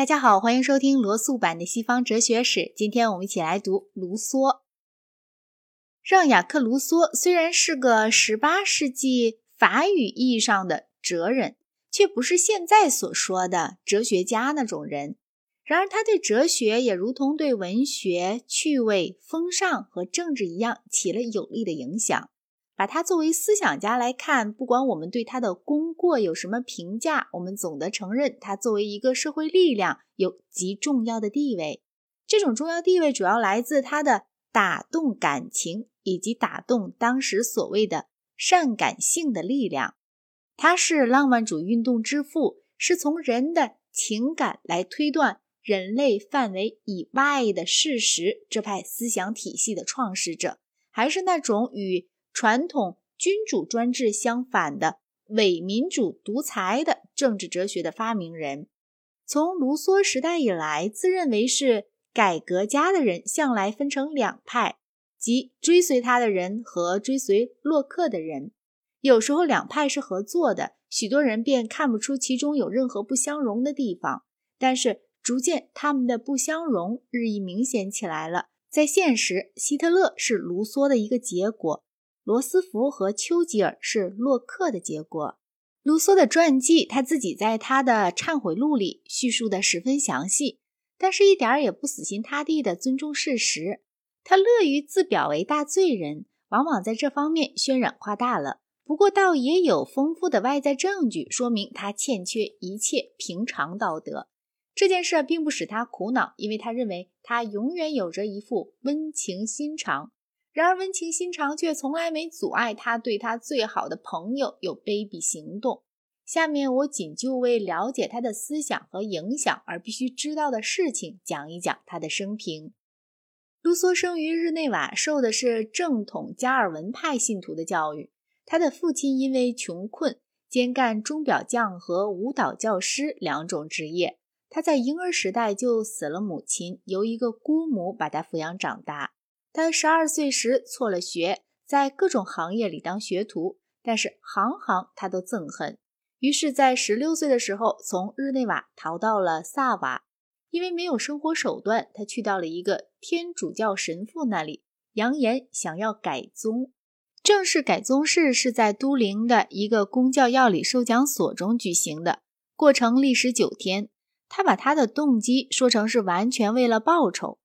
大家好，欢迎收听罗素版的西方哲学史。今天我们一起来读卢梭。让·雅克·卢梭虽然是个18世纪法语意义上的哲人，却不是现在所说的哲学家那种人。然而，他对哲学也如同对文学、趣味、风尚和政治一样，起了有力的影响。把他作为思想家来看，不管我们对他的功过有什么评价，我们总得承认他作为一个社会力量有极重要的地位。这种重要地位主要来自他的打动感情以及打动当时所谓的善感性的力量。他是浪漫主义运动之父，是从人的情感来推断人类范围以外的事实这派思想体系的创始者，还是那种与传统君主专制相反的伪民主独裁的政治哲学的发明人，从卢梭时代以来，自认为是改革家的人向来分成两派，即追随他的人和追随洛克的人。有时候两派是合作的，许多人便看不出其中有任何不相容的地方。但是逐渐他们的不相容日益明显起来了。在现实，希特勒是卢梭的一个结果。罗斯福和丘吉尔是洛克的结果。卢梭的传记，他自己在他的忏悔录里叙述的十分详细，但是一点儿也不死心塌地的尊重事实。他乐于自表为大罪人，往往在这方面渲染夸大了。不过，倒也有丰富的外在证据说明他欠缺一切平常道德。这件事并不使他苦恼，因为他认为他永远有着一副温情心肠。然而，温情心肠却从来没阻碍他对他最好的朋友有卑鄙行动。下面我仅就为了解他的思想和影响而必须知道的事情讲一讲他的生平。卢梭生于日内瓦，受的是正统加尔文派信徒的教育。他的父亲因为穷困，兼干钟表匠和舞蹈教师两种职业。他在婴儿时代就死了母亲，由一个姑母把他抚养长大。他十二岁时辍了学，在各种行业里当学徒，但是行行他都憎恨。于是，在十六岁的时候，从日内瓦逃到了萨瓦。因为没有生活手段，他去到了一个天主教神父那里，扬言想要改宗。正式改宗式是在都灵的一个公教要理授讲所中举行的，过程历时九天。他把他的动机说成是完全为了报酬。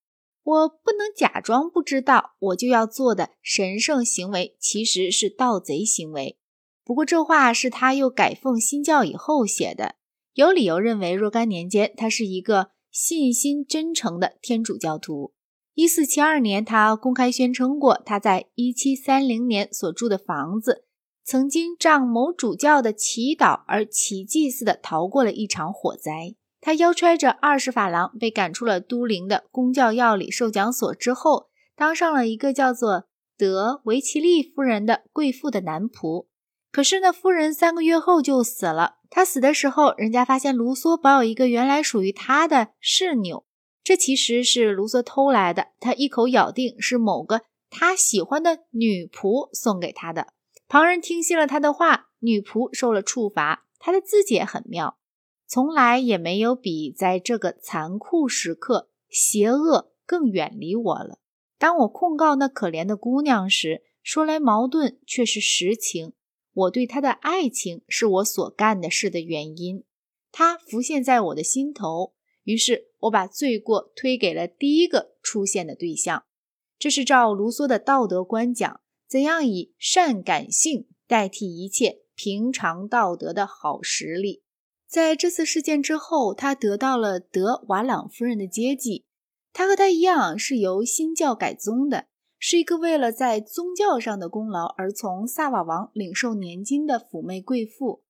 我不能假装不知道，我就要做的神圣行为其实是盗贼行为。不过这话是他又改奉新教以后写的，有理由认为若干年间他是一个信心真诚的天主教徒。一四七二年，他公开宣称过，他在一七三零年所住的房子曾经仗某主教的祈祷而奇迹似的逃过了一场火灾。他腰揣着二十法郎，被赶出了都灵的公教要理授讲所之后，当上了一个叫做德维奇利夫人的贵妇的男仆。可是那夫人三个月后就死了。他死的时候，人家发现卢梭保有一个原来属于他的侍女，这其实是卢梭偷来的。他一口咬定是某个他喜欢的女仆送给他的。旁人听信了他的话，女仆受了处罚。他的字迹也很妙。从来也没有比在这个残酷时刻，邪恶更远离我了。当我控告那可怜的姑娘时，说来矛盾，却是实情。我对她的爱情是我所干的事的原因，她浮现在我的心头。于是，我把罪过推给了第一个出现的对象。这是照卢梭的道德观讲，怎样以善感性代替一切平常道德的好实力。在这次事件之后，他得到了德瓦朗夫人的接济。他和他一样是由新教改宗的，是一个为了在宗教上的功劳而从萨瓦王领受年金的妩媚贵妇。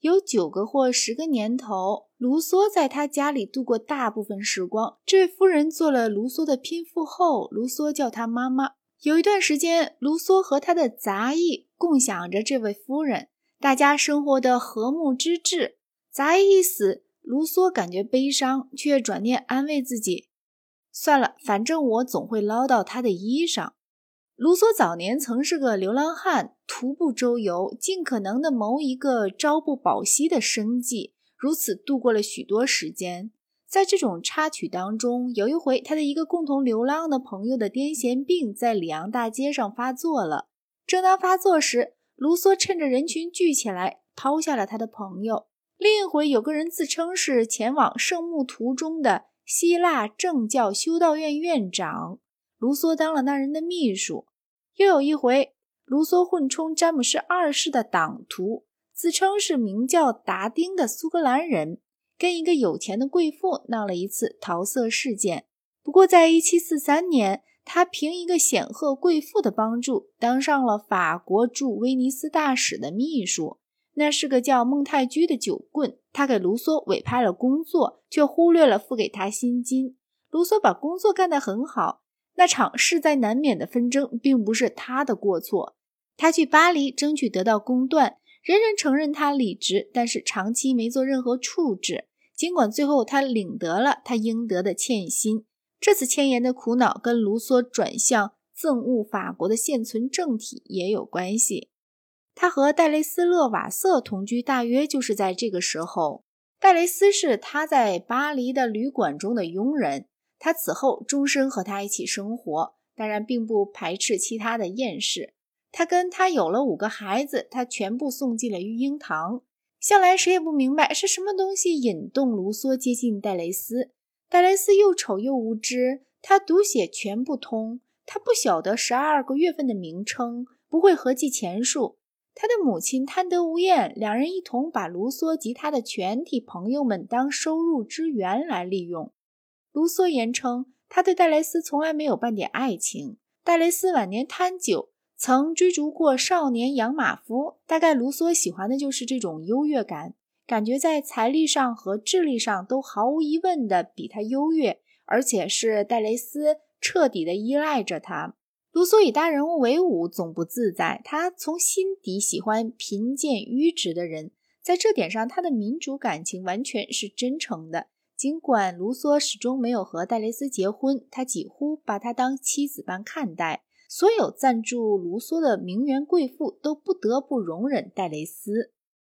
有九个或十个年头，卢梭在他家里度过大部分时光。这位夫人做了卢梭的拼妇后，卢梭叫她妈妈。有一段时间，卢梭和他的杂役共享着这位夫人，大家生活的和睦之至。杂役一死，卢梭感觉悲伤，却转念安慰自己：“算了，反正我总会捞到他的衣裳。”卢梭早年曾是个流浪汉，徒步周游，尽可能的谋一个朝不保夕的生计，如此度过了许多时间。在这种插曲当中，有一回，他的一个共同流浪的朋友的癫痫病在里昂大街上发作了。正当发作时，卢梭趁着人群聚起来，抛下了他的朋友。另一回，有个人自称是前往圣墓途中的希腊正教修道院院长，卢梭当了那人的秘书。又有一回，卢梭混充詹姆士二世的党徒，自称是名叫达丁的苏格兰人。跟一个有钱的贵妇闹了一次桃色事件，不过在1743年，他凭一个显赫贵妇的帮助，当上了法国驻威尼斯大使的秘书。那是个叫孟泰居的酒棍，他给卢梭委派了工作，却忽略了付给他薪金。卢梭把工作干得很好，那场势在难免的纷争并不是他的过错。他去巴黎争取得到公断。人人承认他理直，但是长期没做任何处置。尽管最后他领得了他应得的欠薪，这次迁延的苦恼跟卢梭转向憎恶法国的现存政体也有关系。他和戴雷斯勒瓦瑟同居，大约就是在这个时候。戴雷斯是他在巴黎的旅馆中的佣人，他此后终身和他一起生活，当然并不排斥其他的艳事。他跟他有了五个孩子，他全部送进了育婴堂。向来谁也不明白是什么东西引动卢梭接近戴雷斯。戴雷斯又丑又无知，他读写全不通，他不晓得十二个月份的名称，不会合计钱数。他的母亲贪得无厌，两人一同把卢梭及他的全体朋友们当收入之源来利用。卢梭言称，他对戴雷斯从来没有半点爱情。戴雷斯晚年贪酒。曾追逐过少年养马夫，大概卢梭喜欢的就是这种优越感，感觉在财力上和智力上都毫无疑问的比他优越，而且是戴雷斯彻底的依赖着他。卢梭以大人物为伍，总不自在。他从心底喜欢贫贱愚直的人，在这点上，他的民主感情完全是真诚的。尽管卢梭始终没有和戴雷斯结婚，他几乎把她当妻子般看待。所有赞助卢梭的名媛贵妇都不得不容忍戴雷斯。